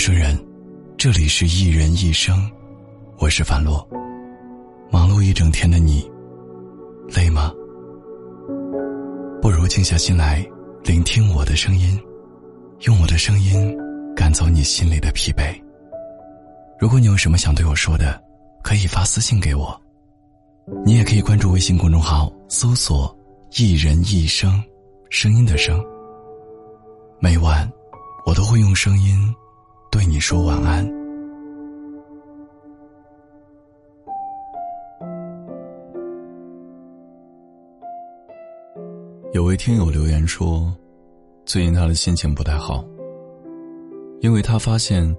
生人，这里是一人一生，我是樊洛。忙碌一整天的你，累吗？不如静下心来，聆听我的声音，用我的声音赶走你心里的疲惫。如果你有什么想对我说的，可以发私信给我。你也可以关注微信公众号，搜索“一人一生”，声音的声。每晚，我都会用声音。对你说晚安。有位听友留言说，最近他的心情不太好，因为他发现，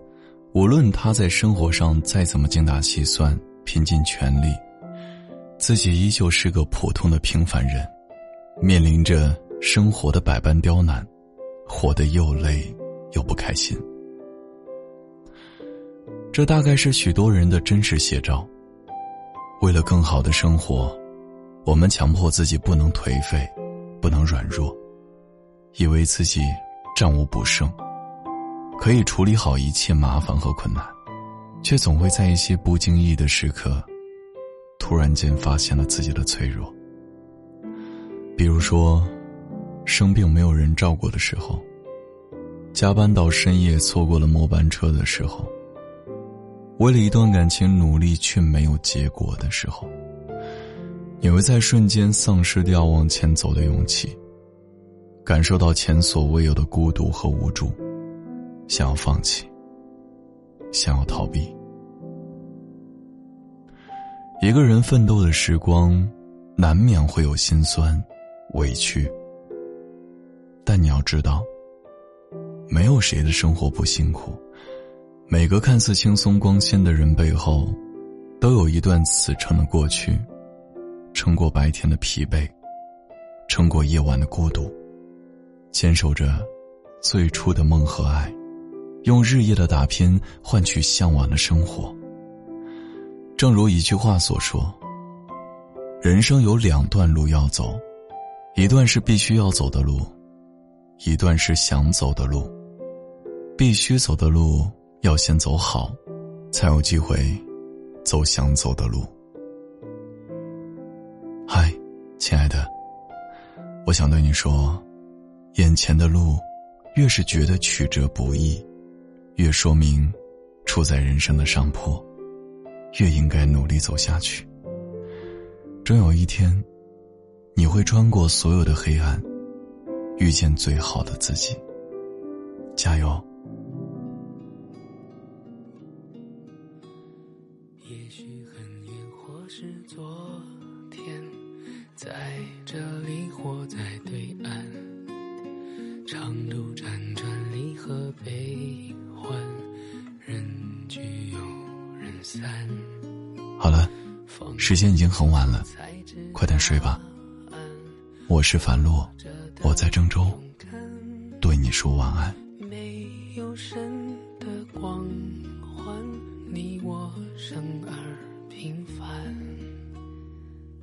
无论他在生活上再怎么精打细算、拼尽全力，自己依旧是个普通的平凡人，面临着生活的百般刁难，活得又累又不开心。这大概是许多人的真实写照。为了更好的生活，我们强迫自己不能颓废，不能软弱，以为自己战无不胜，可以处理好一切麻烦和困难，却总会在一些不经意的时刻，突然间发现了自己的脆弱。比如说，生病没有人照顾的时候，加班到深夜错过了末班车的时候。为了一段感情努力却没有结果的时候，你会在瞬间丧失掉往前走的勇气，感受到前所未有的孤独和无助，想要放弃，想要逃避。一个人奋斗的时光，难免会有心酸、委屈，但你要知道，没有谁的生活不辛苦。每个看似轻松光鲜的人背后，都有一段死撑的过去，撑过白天的疲惫，撑过夜晚的孤独，坚守着最初的梦和爱，用日夜的打拼换取向往的生活。正如一句话所说：“人生有两段路要走，一段是必须要走的路，一段是想走的路。必须走的路。”要先走好，才有机会走想走的路。嗨，亲爱的，我想对你说，眼前的路越是觉得曲折不易，越说明处在人生的上坡，越应该努力走下去。终有一天，你会穿过所有的黑暗，遇见最好的自己。加油！在这里或在对岸，长路辗转离合悲欢，人聚又人散。好了，时间已经很晚了，快点睡吧。我是樊洛，我在郑州，对你说晚安。没有神的光环，你我生而平凡。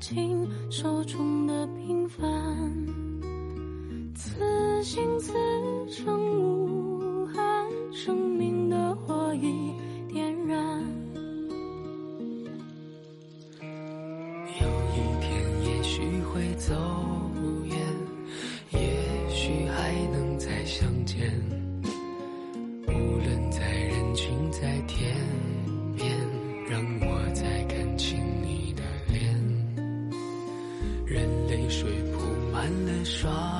握紧手中的平凡，此心此生无憾，生命的火已点燃。有一天也许会走远，也许还能再相见。无论在人群，在天满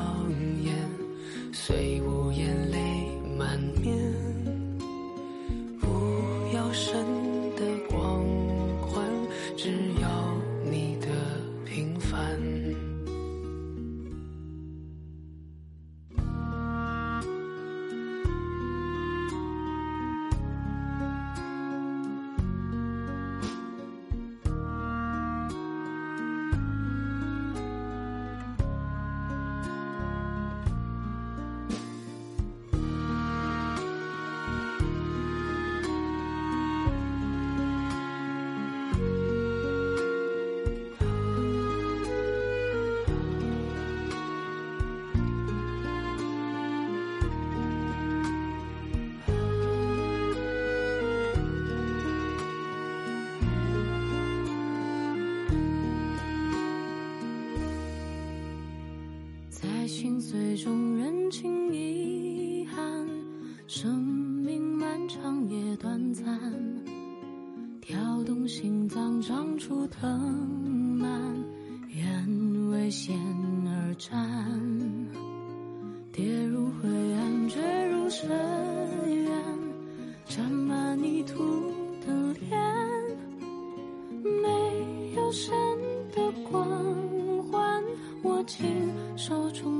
最终人情遗憾生命漫长也短暂跳动心脏长出藤蔓愿为险而战跌入灰暗坠入深渊沾满泥土的脸没有神的光环握紧手中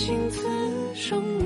心此生